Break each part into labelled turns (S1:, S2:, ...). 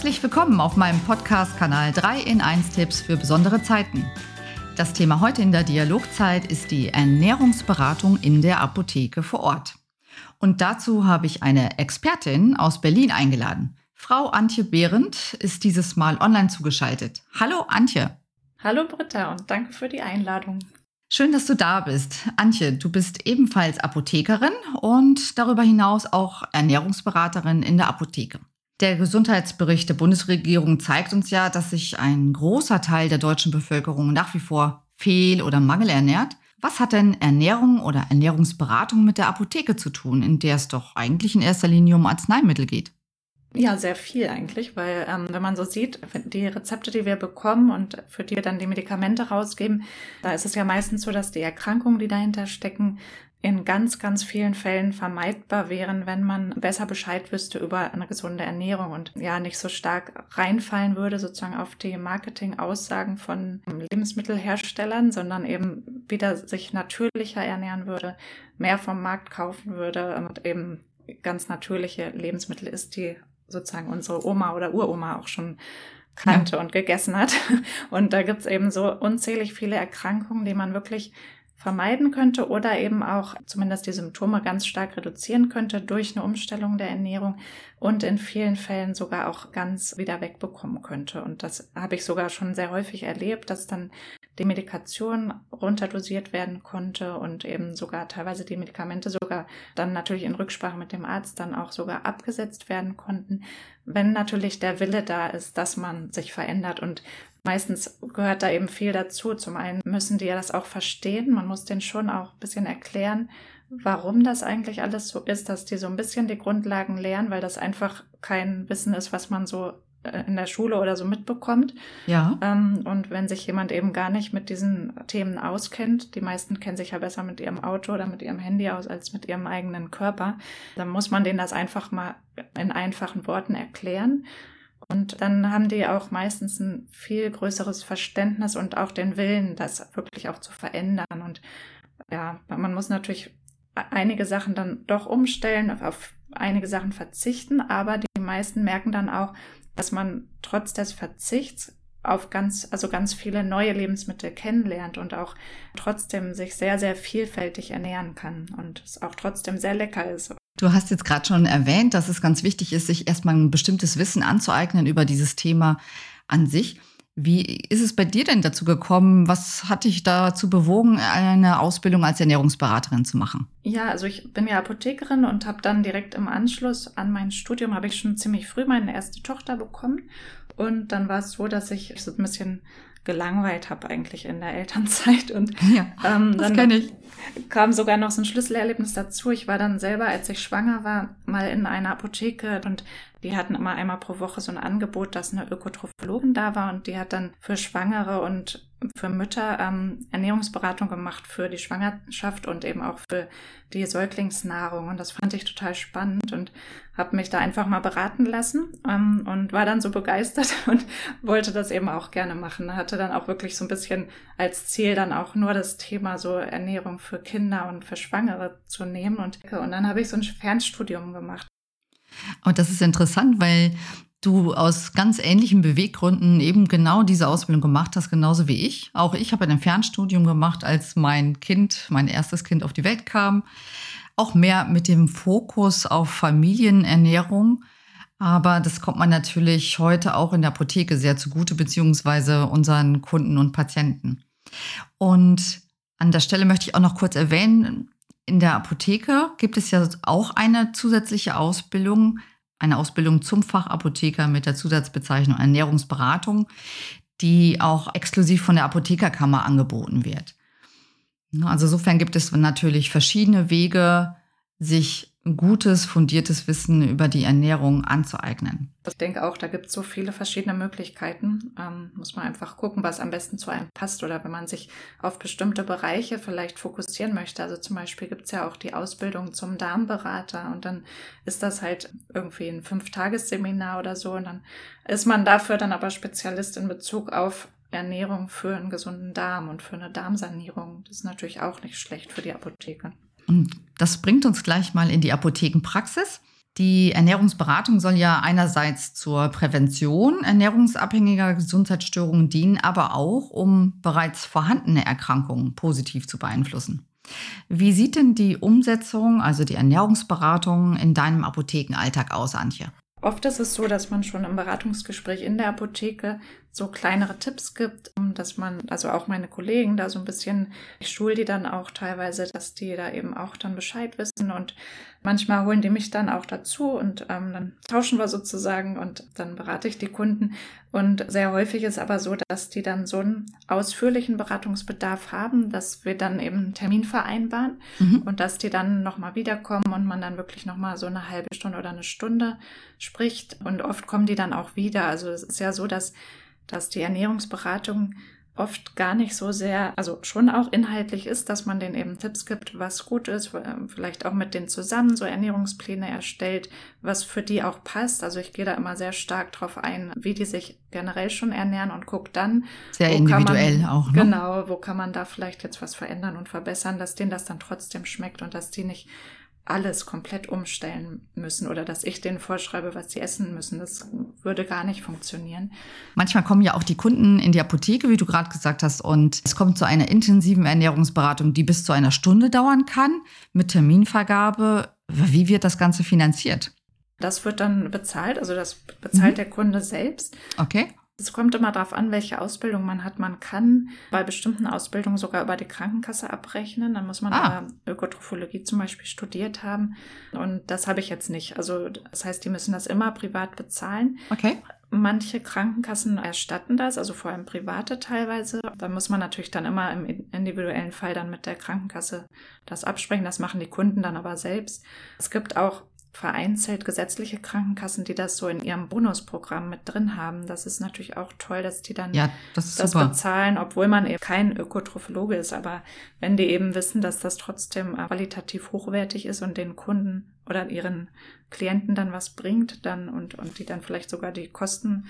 S1: Herzlich willkommen auf meinem Podcast-Kanal 3 in 1 Tipps für besondere Zeiten. Das Thema heute in der Dialogzeit ist die Ernährungsberatung in der Apotheke vor Ort. Und dazu habe ich eine Expertin aus Berlin eingeladen. Frau Antje Behrendt ist dieses Mal online zugeschaltet. Hallo Antje.
S2: Hallo Britta und danke für die Einladung.
S1: Schön, dass du da bist. Antje, du bist ebenfalls Apothekerin und darüber hinaus auch Ernährungsberaterin in der Apotheke. Der Gesundheitsbericht der Bundesregierung zeigt uns ja, dass sich ein großer Teil der deutschen Bevölkerung nach wie vor fehl- oder mangelernährt. Was hat denn Ernährung oder Ernährungsberatung mit der Apotheke zu tun, in der es doch eigentlich in erster Linie um Arzneimittel geht?
S2: Ja, sehr viel eigentlich, weil ähm, wenn man so sieht, die Rezepte, die wir bekommen und für die wir dann die Medikamente rausgeben, da ist es ja meistens so, dass die Erkrankungen, die dahinter stecken, in ganz, ganz vielen Fällen vermeidbar wären, wenn man besser Bescheid wüsste über eine gesunde Ernährung und ja nicht so stark reinfallen würde sozusagen auf die Marketing-Aussagen von Lebensmittelherstellern, sondern eben wieder sich natürlicher ernähren würde, mehr vom Markt kaufen würde und eben ganz natürliche Lebensmittel ist, die sozusagen unsere Oma oder Uroma auch schon kannte ja. und gegessen hat. Und da gibt's eben so unzählig viele Erkrankungen, die man wirklich vermeiden könnte oder eben auch zumindest die Symptome ganz stark reduzieren könnte durch eine Umstellung der Ernährung und in vielen Fällen sogar auch ganz wieder wegbekommen könnte. Und das habe ich sogar schon sehr häufig erlebt, dass dann die Medikation runterdosiert werden konnte und eben sogar teilweise die Medikamente sogar dann natürlich in Rücksprache mit dem Arzt dann auch sogar abgesetzt werden konnten, wenn natürlich der Wille da ist, dass man sich verändert und Meistens gehört da eben viel dazu. Zum einen müssen die ja das auch verstehen. Man muss denen schon auch ein bisschen erklären, warum das eigentlich alles so ist, dass die so ein bisschen die Grundlagen lernen, weil das einfach kein Wissen ist, was man so äh, in der Schule oder so mitbekommt.
S1: Ja.
S2: Ähm, und wenn sich jemand eben gar nicht mit diesen Themen auskennt, die meisten kennen sich ja besser mit ihrem Auto oder mit ihrem Handy aus als mit ihrem eigenen Körper, dann muss man denen das einfach mal in einfachen Worten erklären. Und dann haben die auch meistens ein viel größeres Verständnis und auch den Willen, das wirklich auch zu verändern. Und ja, man muss natürlich einige Sachen dann doch umstellen, auf einige Sachen verzichten, aber die meisten merken dann auch, dass man trotz des Verzichts auf ganz, also ganz viele neue Lebensmittel kennenlernt und auch trotzdem sich sehr, sehr vielfältig ernähren kann und es auch trotzdem sehr lecker ist.
S1: Du hast jetzt gerade schon erwähnt, dass es ganz wichtig ist, sich erstmal ein bestimmtes Wissen anzueignen über dieses Thema an sich. Wie ist es bei dir denn dazu gekommen? Was hat dich dazu bewogen, eine Ausbildung als Ernährungsberaterin zu machen?
S2: Ja, also ich bin ja Apothekerin und habe dann direkt im Anschluss an mein Studium habe ich schon ziemlich früh meine erste Tochter bekommen und dann war es so, dass ich so ein bisschen gelangweilt habe eigentlich in der Elternzeit. Und
S1: ja, ähm, das dann ich.
S2: kam sogar noch so ein Schlüsselerlebnis dazu. Ich war dann selber, als ich schwanger war, mal in einer Apotheke und die hatten immer einmal pro Woche so ein Angebot, dass eine Ökotrophologin da war und die hat dann für Schwangere und für Mütter ähm, Ernährungsberatung gemacht für die Schwangerschaft und eben auch für die Säuglingsnahrung. Und das fand ich total spannend und habe mich da einfach mal beraten lassen ähm, und war dann so begeistert und wollte das eben auch gerne machen. Hatte dann auch wirklich so ein bisschen als Ziel dann auch nur das Thema so Ernährung für Kinder und für Schwangere zu nehmen. Und, und dann habe ich so ein Fernstudium gemacht
S1: und das ist interessant, weil du aus ganz ähnlichen Beweggründen eben genau diese Ausbildung gemacht hast, genauso wie ich. Auch ich habe ein Fernstudium gemacht, als mein Kind, mein erstes Kind auf die Welt kam. Auch mehr mit dem Fokus auf Familienernährung. Aber das kommt man natürlich heute auch in der Apotheke sehr zugute, beziehungsweise unseren Kunden und Patienten. Und an der Stelle möchte ich auch noch kurz erwähnen, in der Apotheke gibt es ja auch eine zusätzliche Ausbildung, eine Ausbildung zum Fachapotheker mit der Zusatzbezeichnung Ernährungsberatung, die auch exklusiv von der Apothekerkammer angeboten wird. Also insofern gibt es natürlich verschiedene Wege, sich gutes, fundiertes Wissen über die Ernährung anzueignen.
S2: Ich denke auch, da gibt es so viele verschiedene Möglichkeiten. Ähm, muss man einfach gucken, was am besten zu einem passt oder wenn man sich auf bestimmte Bereiche vielleicht fokussieren möchte. Also zum Beispiel gibt es ja auch die Ausbildung zum Darmberater und dann ist das halt irgendwie ein Fünftagesseminar oder so und dann ist man dafür dann aber Spezialist in Bezug auf Ernährung für einen gesunden Darm und für eine Darmsanierung. Das ist natürlich auch nicht schlecht für die Apotheke.
S1: Und das bringt uns gleich mal in die Apothekenpraxis. Die Ernährungsberatung soll ja einerseits zur Prävention ernährungsabhängiger Gesundheitsstörungen dienen, aber auch, um bereits vorhandene Erkrankungen positiv zu beeinflussen. Wie sieht denn die Umsetzung, also die Ernährungsberatung in deinem Apothekenalltag aus, Antje?
S2: Oft ist es so, dass man schon im Beratungsgespräch in der Apotheke so kleinere Tipps gibt, dass man, also auch meine Kollegen da so ein bisschen, ich schule die dann auch teilweise, dass die da eben auch dann Bescheid wissen und manchmal holen die mich dann auch dazu und ähm, dann tauschen wir sozusagen und dann berate ich die Kunden und sehr häufig ist aber so, dass die dann so einen ausführlichen Beratungsbedarf haben, dass wir dann eben einen Termin vereinbaren mhm. und dass die dann nochmal wiederkommen und man dann wirklich nochmal so eine halbe Stunde oder eine Stunde spricht und oft kommen die dann auch wieder. Also es ist ja so, dass dass die Ernährungsberatung oft gar nicht so sehr, also schon auch inhaltlich ist, dass man denen eben Tipps gibt, was gut ist, ähm, vielleicht auch mit denen zusammen so Ernährungspläne erstellt, was für die auch passt. Also ich gehe da immer sehr stark drauf ein, wie die sich generell schon ernähren und gucke dann.
S1: Sehr individuell
S2: man,
S1: auch. Ne?
S2: Genau, wo kann man da vielleicht jetzt was verändern und verbessern, dass denen das dann trotzdem schmeckt und dass die nicht alles komplett umstellen müssen oder dass ich denen vorschreibe, was sie essen müssen. Das würde gar nicht funktionieren.
S1: Manchmal kommen ja auch die Kunden in die Apotheke, wie du gerade gesagt hast, und es kommt zu einer intensiven Ernährungsberatung, die bis zu einer Stunde dauern kann, mit Terminvergabe. Wie wird das Ganze finanziert?
S2: Das wird dann bezahlt, also das bezahlt mhm. der Kunde selbst.
S1: Okay.
S2: Es kommt immer darauf an, welche Ausbildung man hat. Man kann bei bestimmten Ausbildungen sogar über die Krankenkasse abrechnen. Dann muss man ah. aber Ökotrophologie zum Beispiel studiert haben. Und das habe ich jetzt nicht. Also das heißt, die müssen das immer privat bezahlen.
S1: Okay.
S2: Manche Krankenkassen erstatten das, also vor allem private teilweise. Da muss man natürlich dann immer im individuellen Fall dann mit der Krankenkasse das absprechen. Das machen die Kunden dann aber selbst. Es gibt auch vereinzelt gesetzliche Krankenkassen, die das so in ihrem Bonusprogramm mit drin haben. Das ist natürlich auch toll, dass die dann
S1: ja, das,
S2: das bezahlen, obwohl man eben kein Ökotrophologe ist. Aber wenn die eben wissen, dass das trotzdem qualitativ hochwertig ist und den Kunden oder ihren Klienten dann was bringt, dann und, und die dann vielleicht sogar die Kosten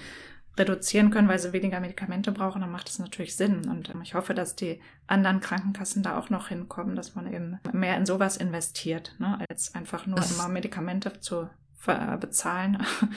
S2: reduzieren können, weil sie weniger Medikamente brauchen, dann macht das natürlich Sinn. Und ähm, ich hoffe, dass die anderen Krankenkassen da auch noch hinkommen, dass man eben mehr in sowas investiert, ne, als einfach nur das immer Medikamente zu bezahlen.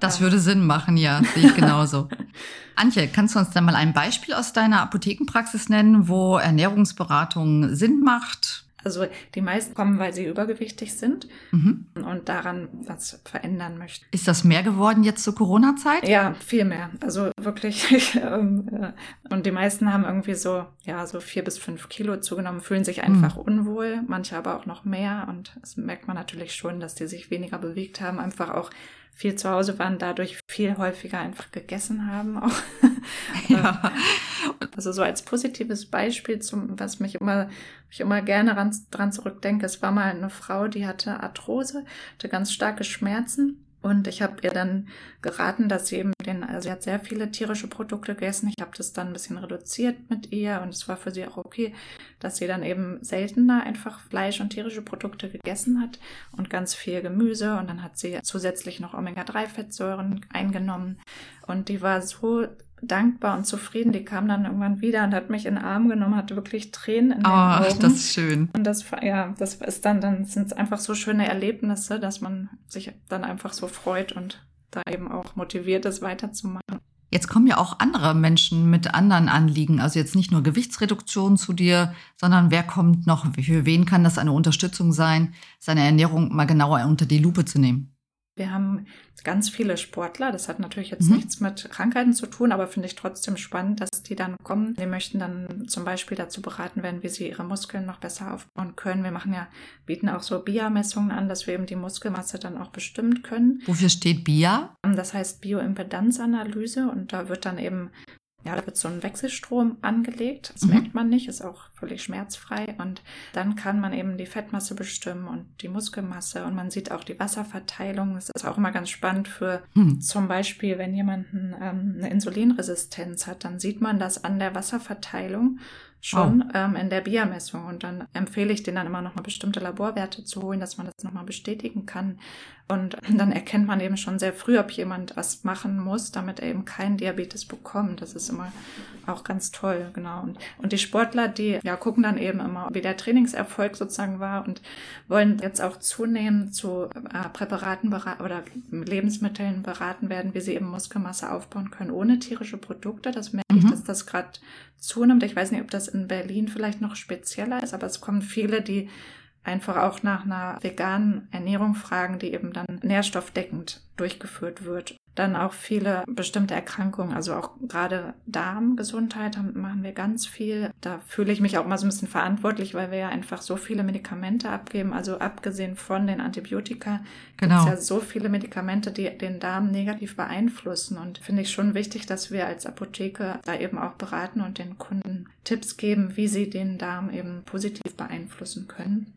S1: Das würde Sinn machen, ja, sehe ich genauso. Antje, kannst du uns dann mal ein Beispiel aus deiner Apothekenpraxis nennen, wo Ernährungsberatung Sinn macht?
S2: Also die meisten kommen, weil sie übergewichtig sind mhm. und daran was verändern möchten.
S1: Ist das mehr geworden jetzt zur Corona-Zeit?
S2: Ja, viel mehr. Also wirklich. Ähm, äh, und die meisten haben irgendwie so, ja, so vier bis fünf Kilo zugenommen, fühlen sich einfach mhm. unwohl, manche aber auch noch mehr. Und das merkt man natürlich schon, dass die sich weniger bewegt haben, einfach auch viel zu Hause waren, dadurch viel häufiger einfach gegessen haben. Auch. Ja. Also so als positives Beispiel, zum, was mich immer, ich immer gerne ran, dran zurückdenke, es war mal eine Frau, die hatte Arthrose, hatte ganz starke Schmerzen und ich habe ihr dann geraten, dass sie eben den, also sie hat sehr viele tierische Produkte gegessen. Ich habe das dann ein bisschen reduziert mit ihr und es war für sie auch okay, dass sie dann eben seltener einfach Fleisch und tierische Produkte gegessen hat und ganz viel Gemüse. Und dann hat sie zusätzlich noch Omega-3-Fettsäuren eingenommen. Und die war so dankbar und zufrieden. Die kam dann irgendwann wieder und hat mich in den Arm genommen, hatte wirklich Tränen in den oh, Augen.
S1: das ist schön.
S2: Und das, ja, das ist dann, dann sind es einfach so schöne Erlebnisse, dass man sich dann einfach so freut und da eben auch motiviert ist, weiterzumachen.
S1: Jetzt kommen ja auch andere Menschen mit anderen Anliegen, also jetzt nicht nur Gewichtsreduktion zu dir, sondern wer kommt noch, für wen kann das eine Unterstützung sein, seine Ernährung mal genauer unter die Lupe zu nehmen?
S2: Wir haben ganz viele Sportler. Das hat natürlich jetzt mhm. nichts mit Krankheiten zu tun, aber finde ich trotzdem spannend, dass die dann kommen. Die möchten dann zum Beispiel dazu beraten werden, wie sie ihre Muskeln noch besser aufbauen können. Wir machen ja, bieten auch so BIA-Messungen an, dass wir eben die Muskelmasse dann auch bestimmen können.
S1: Wofür steht BIA?
S2: Das heißt Bioimpedanzanalyse und da wird dann eben ja, da wird so ein Wechselstrom angelegt. Das mhm. merkt man nicht, ist auch völlig schmerzfrei. Und dann kann man eben die Fettmasse bestimmen und die Muskelmasse. Und man sieht auch die Wasserverteilung. Das ist auch immer ganz spannend für mhm. zum Beispiel, wenn jemand ähm, eine Insulinresistenz hat, dann sieht man das an der Wasserverteilung schon oh. ähm, in der BIA-Messung. Und dann empfehle ich denen dann immer nochmal bestimmte Laborwerte zu holen, dass man das nochmal bestätigen kann. Und dann erkennt man eben schon sehr früh, ob jemand was machen muss, damit er eben keinen Diabetes bekommt. Das ist immer auch ganz toll, genau. Und, und die Sportler, die ja gucken dann eben immer, wie der Trainingserfolg sozusagen war und wollen jetzt auch zunehmend zu äh, Präparaten oder Lebensmitteln beraten werden, wie sie eben Muskelmasse aufbauen können ohne tierische Produkte. Das merke mhm. dass das gerade zunimmt. Ich weiß nicht, ob das in Berlin vielleicht noch spezieller ist, aber es kommen viele, die einfach auch nach einer veganen Ernährung fragen, die eben dann nährstoffdeckend durchgeführt wird. Dann auch viele bestimmte Erkrankungen, also auch gerade Darmgesundheit machen wir ganz viel. Da fühle ich mich auch mal so ein bisschen verantwortlich, weil wir ja einfach so viele Medikamente abgeben. Also abgesehen von den Antibiotika genau. gibt es ja so viele Medikamente, die den Darm negativ beeinflussen. Und finde ich schon wichtig, dass wir als Apotheke da eben auch beraten und den Kunden Tipps geben, wie sie den Darm eben positiv beeinflussen können.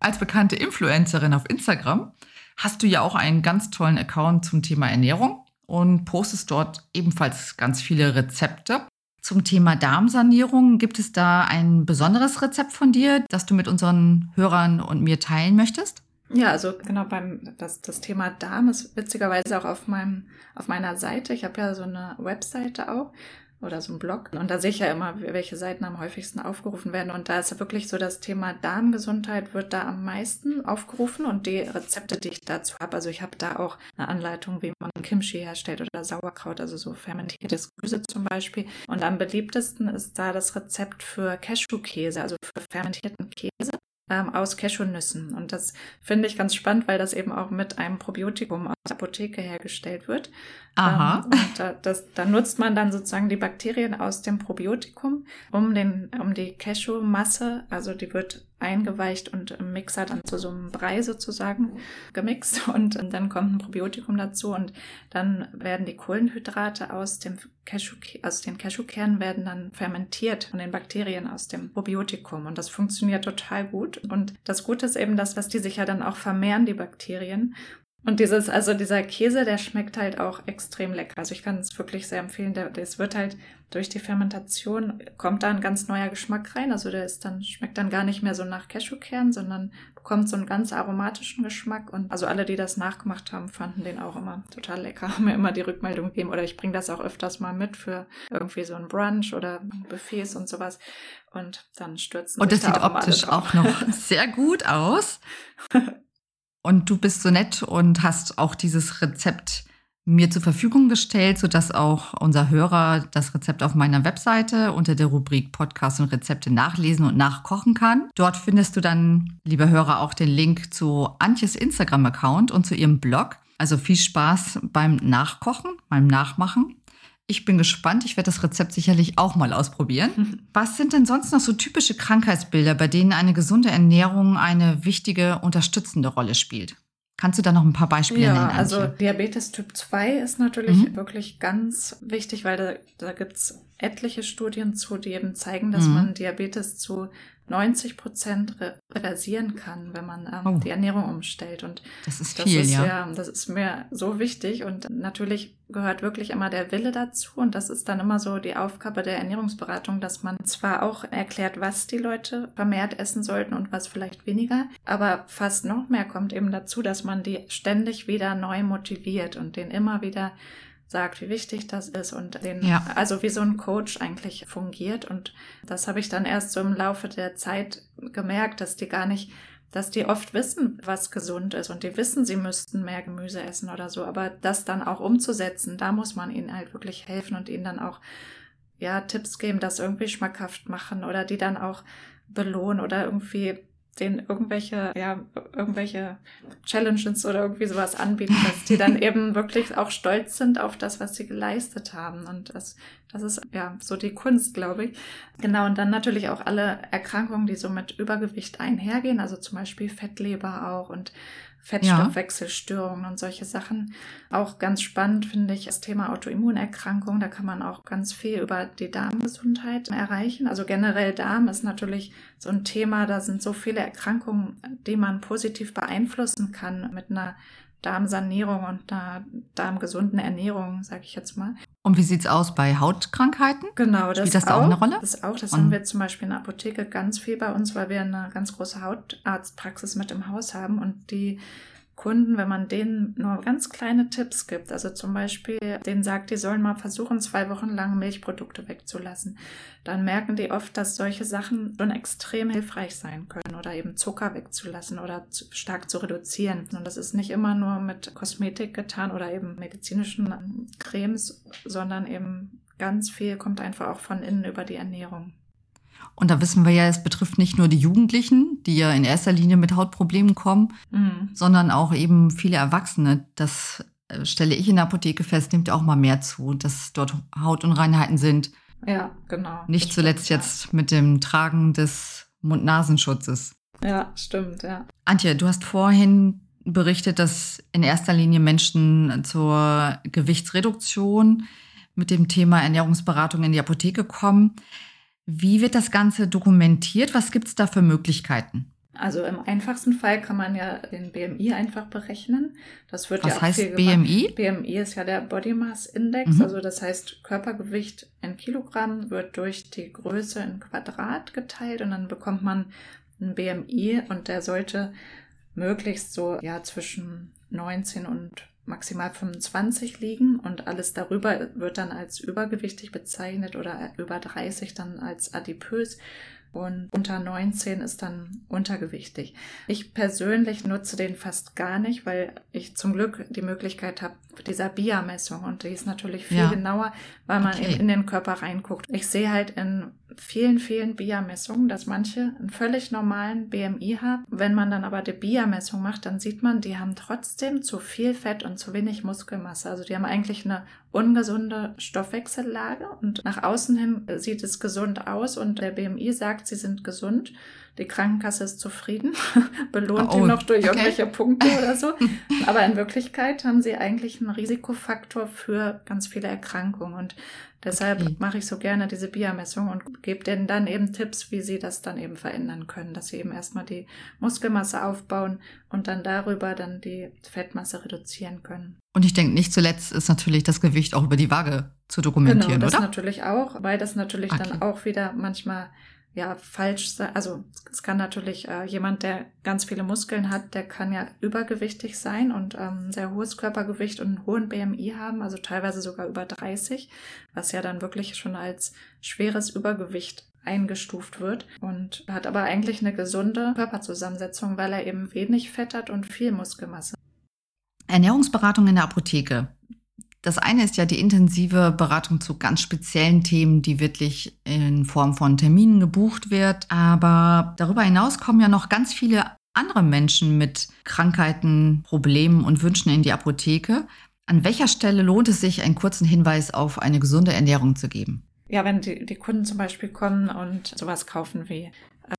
S1: Als bekannte Influencerin auf Instagram hast du ja auch einen ganz tollen Account zum Thema Ernährung und postest dort ebenfalls ganz viele Rezepte. Zum Thema Darmsanierung gibt es da ein besonderes Rezept von dir, das du mit unseren Hörern und mir teilen möchtest?
S2: Ja, also genau beim das, das Thema Darm ist witzigerweise auch auf meinem auf meiner Seite. Ich habe ja so eine Webseite auch oder so ein Blog. Und da sehe ich ja immer, welche Seiten am häufigsten aufgerufen werden. Und da ist wirklich so das Thema Darmgesundheit wird da am meisten aufgerufen und die Rezepte, die ich dazu habe. Also ich habe da auch eine Anleitung, wie man Kimchi herstellt oder Sauerkraut, also so fermentiertes Gemüse zum Beispiel. Und am beliebtesten ist da das Rezept für Cashewkäse, also für fermentierten Käse ähm, aus Cashewnüssen. Und das finde ich ganz spannend, weil das eben auch mit einem Probiotikum aus der Apotheke hergestellt wird. Aha. Ähm, und da, das, da nutzt man dann sozusagen die Bakterien aus dem Probiotikum, um, den, um die Cashewmasse, also die wird eingeweicht und im Mixer dann zu so einem Brei sozusagen gemixt. Und dann kommt ein Probiotikum dazu und dann werden die Kohlenhydrate aus dem Cashew, aus den Cashewkernen werden dann fermentiert von den Bakterien aus dem Probiotikum. Und das funktioniert total gut. Und das Gute ist eben das, was die sich ja dann auch vermehren, die Bakterien und dieses, also dieser Käse, der schmeckt halt auch extrem lecker. Also ich kann es wirklich sehr empfehlen. Das wird halt durch die Fermentation kommt da ein ganz neuer Geschmack rein. Also der ist dann, schmeckt dann gar nicht mehr so nach Cashewkern, sondern bekommt so einen ganz aromatischen Geschmack. Und also alle, die das nachgemacht haben, fanden den auch immer total lecker, haben mir immer die Rückmeldung gegeben. Oder ich bringe das auch öfters mal mit für irgendwie so ein Brunch oder Buffets und sowas. Und dann stürzen
S1: Und das sieht auch optisch auch noch sehr gut aus. Und du bist so nett und hast auch dieses Rezept mir zur Verfügung gestellt, sodass auch unser Hörer das Rezept auf meiner Webseite unter der Rubrik Podcast und Rezepte nachlesen und nachkochen kann. Dort findest du dann, lieber Hörer, auch den Link zu Antjes Instagram-Account und zu ihrem Blog. Also viel Spaß beim Nachkochen, beim Nachmachen. Ich bin gespannt. Ich werde das Rezept sicherlich auch mal ausprobieren. Was sind denn sonst noch so typische Krankheitsbilder, bei denen eine gesunde Ernährung eine wichtige, unterstützende Rolle spielt? Kannst du da noch ein paar Beispiele ja, nennen?
S2: Ja, also Diabetes Typ 2 ist natürlich mhm. wirklich ganz wichtig, weil da, da gibt es etliche Studien zu, die eben zeigen, dass mhm. man Diabetes zu 90 Prozent reversieren kann, wenn man ähm, oh. die Ernährung umstellt. Und
S1: das ist viel, das ist, ja.
S2: ja. Das ist mir so wichtig und natürlich gehört wirklich immer der Wille dazu und das ist dann immer so die Aufgabe der Ernährungsberatung, dass man zwar auch erklärt, was die Leute vermehrt essen sollten und was vielleicht weniger, aber fast noch mehr kommt eben dazu, dass man die ständig wieder neu motiviert und den immer wieder sagt, wie wichtig das ist und den, ja. also wie so ein Coach eigentlich fungiert. Und das habe ich dann erst so im Laufe der Zeit gemerkt, dass die gar nicht, dass die oft wissen, was gesund ist und die wissen, sie müssten mehr Gemüse essen oder so. Aber das dann auch umzusetzen, da muss man ihnen halt wirklich helfen und ihnen dann auch, ja, Tipps geben, das irgendwie schmackhaft machen oder die dann auch belohnen oder irgendwie denen irgendwelche, ja, irgendwelche Challenges oder irgendwie sowas anbieten, dass die dann eben wirklich auch stolz sind auf das, was sie geleistet haben. Und das, das ist ja so die Kunst, glaube ich. Genau, und dann natürlich auch alle Erkrankungen, die so mit Übergewicht einhergehen, also zum Beispiel Fettleber auch und Fettstoffwechselstörungen ja. und solche Sachen. Auch ganz spannend finde ich das Thema Autoimmunerkrankung. Da kann man auch ganz viel über die Darmgesundheit erreichen. Also generell Darm ist natürlich so ein Thema. Da sind so viele Erkrankungen, die man positiv beeinflussen kann mit einer Darmsanierung und einer darmgesunden Ernährung, sage ich jetzt mal.
S1: Und wie sieht es aus bei Hautkrankheiten?
S2: Genau, das
S1: Spielt das da auch, eine Rolle?
S2: Das auch. Das und haben wir zum Beispiel in der Apotheke ganz viel bei uns, weil wir eine ganz große Hautarztpraxis mit im Haus haben und die Kunden, wenn man denen nur ganz kleine Tipps gibt, also zum Beispiel denen sagt, die sollen mal versuchen, zwei Wochen lang Milchprodukte wegzulassen, dann merken die oft, dass solche Sachen schon extrem hilfreich sein können oder eben Zucker wegzulassen oder zu, stark zu reduzieren. Und das ist nicht immer nur mit Kosmetik getan oder eben medizinischen Cremes, sondern eben ganz viel kommt einfach auch von innen über die Ernährung.
S1: Und da wissen wir ja, es betrifft nicht nur die Jugendlichen, die ja in erster Linie mit Hautproblemen kommen, mhm. sondern auch eben viele Erwachsene. Das äh, stelle ich in der Apotheke fest, nimmt auch mal mehr zu, dass dort Hautunreinheiten sind.
S2: Ja, genau.
S1: Nicht zuletzt stimmt, jetzt ja. mit dem Tragen des Mund-Nasenschutzes.
S2: Ja, stimmt, ja.
S1: Antje, du hast vorhin berichtet, dass in erster Linie Menschen zur Gewichtsreduktion mit dem Thema Ernährungsberatung in die Apotheke kommen. Wie wird das Ganze dokumentiert? Was gibt es da für Möglichkeiten?
S2: Also im einfachsten Fall kann man ja den BMI einfach berechnen. Das wird
S1: Was
S2: ja auch
S1: heißt BMI?
S2: BMI ist ja der Body Mass Index, mhm. also das heißt Körpergewicht in Kilogramm wird durch die Größe in Quadrat geteilt und dann bekommt man ein BMI und der sollte möglichst so ja zwischen 19 und maximal 25 liegen und alles darüber wird dann als übergewichtig bezeichnet oder über 30 dann als adipös und unter 19 ist dann untergewichtig. Ich persönlich nutze den fast gar nicht, weil ich zum Glück die Möglichkeit habe dieser BIA-Messung und die ist natürlich viel ja. genauer, weil man okay. eben in den Körper reinguckt. Ich sehe halt in vielen, vielen BIA-Messungen, dass manche einen völlig normalen BMI haben. Wenn man dann aber die BIA-Messung macht, dann sieht man, die haben trotzdem zu viel Fett und zu wenig Muskelmasse. Also die haben eigentlich eine ungesunde Stoffwechsellage und nach außen hin sieht es gesund aus und der BMI sagt, sie sind gesund. Die Krankenkasse ist zufrieden, belohnt oh, die noch durch okay. irgendwelche Punkte oder so. Aber in Wirklichkeit haben sie eigentlich einen Risikofaktor für ganz viele Erkrankungen. Und Deshalb okay. mache ich so gerne diese BIA-Messung und gebe denen dann eben Tipps, wie sie das dann eben verändern können, dass sie eben erstmal die Muskelmasse aufbauen und dann darüber dann die Fettmasse reduzieren können.
S1: Und ich denke, nicht zuletzt ist natürlich das Gewicht auch über die Waage zu dokumentieren, genau,
S2: das
S1: oder?
S2: natürlich auch, weil das natürlich okay. dann auch wieder manchmal ja falsch sein. Also es kann natürlich äh, jemand, der ganz viele Muskeln hat, der kann ja übergewichtig sein und ähm, sehr hohes Körpergewicht und einen hohen BMI haben, also teilweise sogar über 30, was ja dann wirklich schon als schweres Übergewicht eingestuft wird und hat aber eigentlich eine gesunde Körperzusammensetzung, weil er eben wenig Fett hat und viel Muskelmasse.
S1: Ernährungsberatung in der Apotheke. Das eine ist ja die intensive Beratung zu ganz speziellen Themen, die wirklich in Form von Terminen gebucht wird. Aber darüber hinaus kommen ja noch ganz viele andere Menschen mit Krankheiten, Problemen und Wünschen in die Apotheke. An welcher Stelle lohnt es sich, einen kurzen Hinweis auf eine gesunde Ernährung zu geben?
S2: Ja, wenn die, die Kunden zum Beispiel kommen und sowas kaufen wie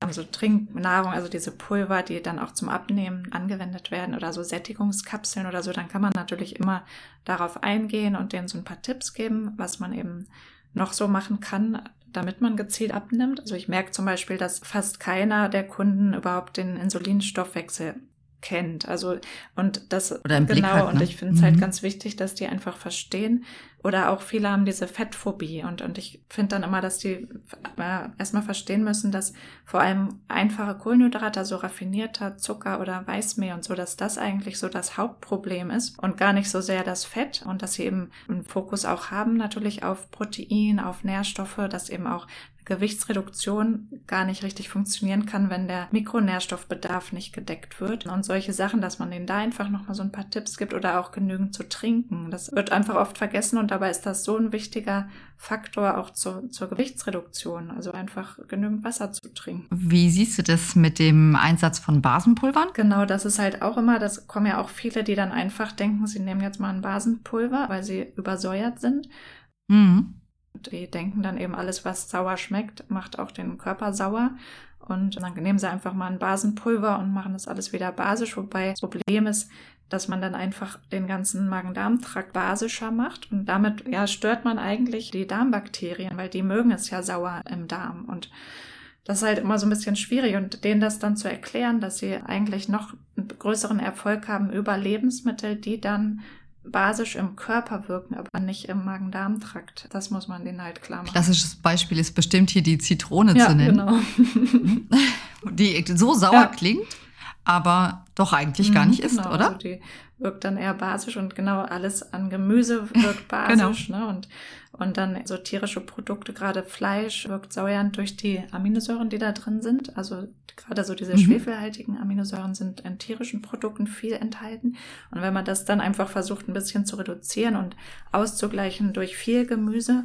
S2: ähm, so Trinknahrung, also diese Pulver, die dann auch zum Abnehmen angewendet werden oder so Sättigungskapseln oder so, dann kann man natürlich immer darauf eingehen und denen so ein paar Tipps geben, was man eben noch so machen kann, damit man gezielt abnimmt. Also ich merke zum Beispiel, dass fast keiner der Kunden überhaupt den Insulinstoffwechsel kennt. Also und das
S1: genau
S2: hat,
S1: ne?
S2: und ich finde es halt mhm. halt ganz wichtig, dass die einfach verstehen. Oder auch viele haben diese Fettphobie und und ich finde dann immer, dass die äh, erstmal verstehen müssen, dass vor allem einfache Kohlenhydrate, also raffinierter Zucker oder Weißmehl und so, dass das eigentlich so das Hauptproblem ist und gar nicht so sehr das Fett und dass sie eben einen Fokus auch haben natürlich auf Protein, auf Nährstoffe, dass eben auch Gewichtsreduktion gar nicht richtig funktionieren kann, wenn der Mikronährstoffbedarf nicht gedeckt wird. Und solche Sachen, dass man denen da einfach nochmal so ein paar Tipps gibt oder auch genügend zu trinken. Das wird einfach oft vergessen und dabei ist das so ein wichtiger Faktor auch zur, zur Gewichtsreduktion. Also einfach genügend Wasser zu trinken.
S1: Wie siehst du das mit dem Einsatz von Basenpulvern?
S2: Genau, das ist halt auch immer, das kommen ja auch viele, die dann einfach denken, sie nehmen jetzt mal ein Basenpulver, weil sie übersäuert sind. Mhm. Die denken dann eben, alles, was sauer schmeckt, macht auch den Körper sauer. Und dann nehmen sie einfach mal ein Basenpulver und machen das alles wieder basisch, wobei das Problem ist, dass man dann einfach den ganzen Magen-Darm-Trakt basischer macht. Und damit ja stört man eigentlich die Darmbakterien, weil die mögen es ja sauer im Darm. Und das ist halt immer so ein bisschen schwierig. Und denen das dann zu erklären, dass sie eigentlich noch einen größeren Erfolg haben über Lebensmittel, die dann basisch im Körper wirken, aber nicht im Magen-Darm-Trakt. Das muss man denen halt klar machen.
S1: Klassisches Beispiel ist bestimmt hier die Zitrone ja, zu nennen. Genau. die so sauer ja. klingt, aber doch eigentlich gar mhm, nicht genau, ist, oder?
S2: Also die wirkt dann eher basisch und genau alles an Gemüse wirkt basisch. genau. ne? Und, und dann so tierische Produkte, gerade Fleisch, wirkt säuernd durch die Aminosäuren, die da drin sind. Also gerade so diese mhm. schwefelhaltigen Aminosäuren sind in tierischen Produkten viel enthalten. Und wenn man das dann einfach versucht, ein bisschen zu reduzieren und auszugleichen durch viel Gemüse,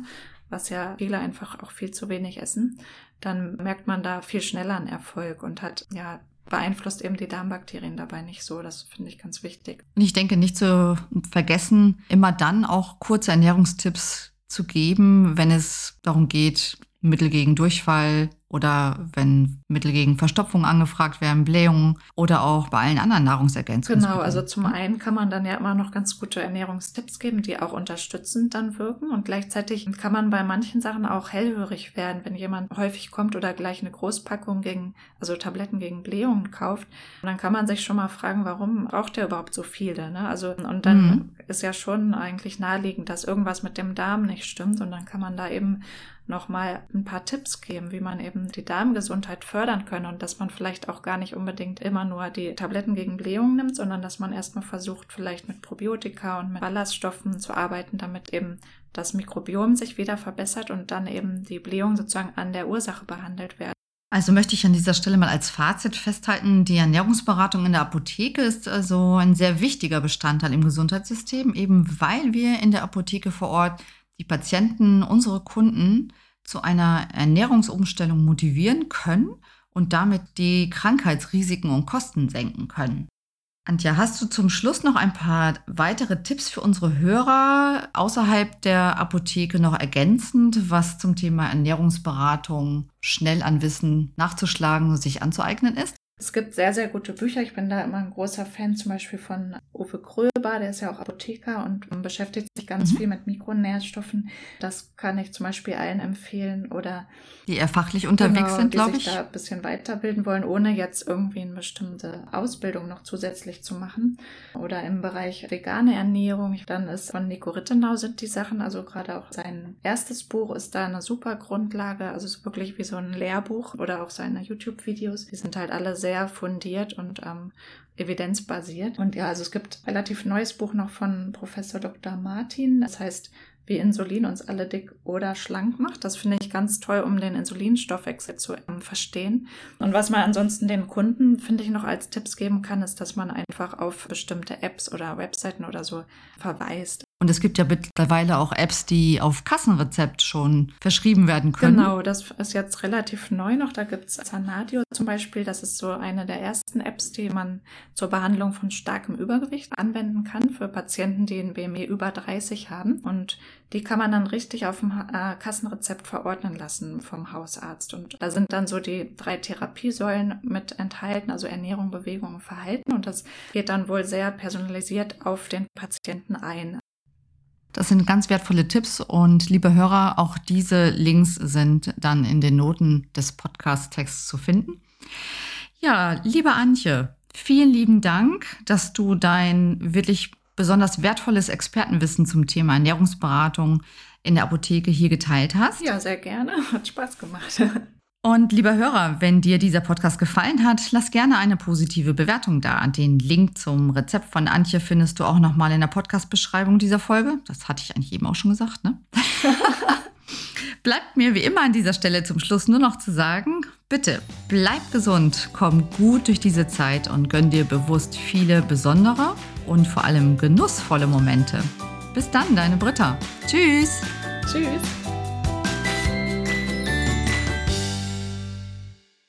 S2: was ja viele einfach auch viel zu wenig essen, dann merkt man da viel schneller einen Erfolg und hat ja beeinflusst eben die Darmbakterien dabei nicht so. Das finde ich ganz wichtig.
S1: Und ich denke, nicht zu vergessen, immer dann auch kurze Ernährungstipps zu geben, wenn es darum geht, Mittel gegen Durchfall oder wenn Mittel gegen Verstopfung angefragt werden, Blähungen oder auch bei allen anderen Nahrungsergänzungen.
S2: Genau, also zum einen kann man dann ja immer noch ganz gute Ernährungstipps geben, die auch unterstützend dann wirken und gleichzeitig kann man bei manchen Sachen auch hellhörig werden, wenn jemand häufig kommt oder gleich eine Großpackung gegen, also Tabletten gegen Blähungen kauft. Und dann kann man sich schon mal fragen, warum braucht er überhaupt so viele? Ne? Also und dann mhm. ist ja schon eigentlich naheliegend, dass irgendwas mit dem Darm nicht stimmt und dann kann man da eben nochmal ein paar Tipps geben, wie man eben die Darmgesundheit fördern kann und dass man vielleicht auch gar nicht unbedingt immer nur die Tabletten gegen Blähungen nimmt, sondern dass man erstmal versucht, vielleicht mit Probiotika und mit Ballaststoffen zu arbeiten, damit eben das Mikrobiom sich wieder verbessert und dann eben die Blähungen sozusagen an der Ursache behandelt werden.
S1: Also möchte ich an dieser Stelle mal als Fazit festhalten, die Ernährungsberatung in der Apotheke ist also ein sehr wichtiger Bestandteil im Gesundheitssystem, eben weil wir in der Apotheke vor Ort die Patienten, unsere Kunden zu einer Ernährungsumstellung motivieren können und damit die Krankheitsrisiken und Kosten senken können. Antja, hast du zum Schluss noch ein paar weitere Tipps für unsere Hörer außerhalb der Apotheke noch ergänzend, was zum Thema Ernährungsberatung schnell an Wissen nachzuschlagen und sich anzueignen ist?
S2: Es gibt sehr, sehr gute Bücher. Ich bin da immer ein großer Fan zum Beispiel von Uwe Kröber, der ist ja auch Apotheker und beschäftigt sich ganz mhm. viel mit Mikronährstoffen. Das kann ich zum Beispiel allen empfehlen. Oder
S1: die eher fachlich unterwegs genau, sind, glaube ich.
S2: Die sich da ein bisschen weiterbilden wollen, ohne jetzt irgendwie eine bestimmte Ausbildung noch zusätzlich zu machen. Oder im Bereich vegane Ernährung. Dann ist von Nico Rittenau sind die Sachen, also gerade auch sein erstes Buch ist da eine super Grundlage. Also es ist wirklich wie so ein Lehrbuch oder auch seine YouTube-Videos. Die sind halt alle sehr fundiert und ähm, evidenzbasiert. Und ja, also es gibt ein relativ neues Buch noch von Professor Dr. Martin. Das heißt, wie Insulin uns alle dick oder schlank macht. Das finde ich ganz toll, um den Insulinstoffwechsel zu ähm, verstehen. Und was man ansonsten den Kunden, finde ich, noch als Tipps geben kann, ist, dass man einfach auf bestimmte Apps oder Webseiten oder so verweist.
S1: Und es gibt ja mittlerweile auch Apps, die auf Kassenrezept schon verschrieben werden können.
S2: Genau, das ist jetzt relativ neu noch. Da gibt es Zanadio zum Beispiel. Das ist so eine der ersten Apps, die man zur Behandlung von starkem Übergewicht anwenden kann für Patienten, die ein BMI über 30 haben. Und die kann man dann richtig auf dem äh, Kassenrezept verordnen lassen vom Hausarzt. Und da sind dann so die drei Therapiesäulen mit enthalten, also Ernährung, Bewegung und Verhalten. Und das geht dann wohl sehr personalisiert auf den Patienten ein.
S1: Das sind ganz wertvolle Tipps und liebe Hörer, auch diese Links sind dann in den Noten des Podcast-Texts zu finden. Ja, liebe Antje, vielen lieben Dank, dass du dein wirklich besonders wertvolles Expertenwissen zum Thema Ernährungsberatung in der Apotheke hier geteilt hast.
S2: Ja, sehr gerne. Hat Spaß gemacht.
S1: Und lieber Hörer, wenn dir dieser Podcast gefallen hat, lass gerne eine positive Bewertung da. Den Link zum Rezept von Antje findest du auch nochmal in der Podcast-Beschreibung dieser Folge. Das hatte ich eigentlich eben auch schon gesagt, ne? Bleibt mir wie immer an dieser Stelle zum Schluss nur noch zu sagen, bitte bleib gesund, komm gut durch diese Zeit und gönn dir bewusst viele besondere und vor allem genussvolle Momente. Bis dann, deine Britta. Tschüss.
S2: Tschüss.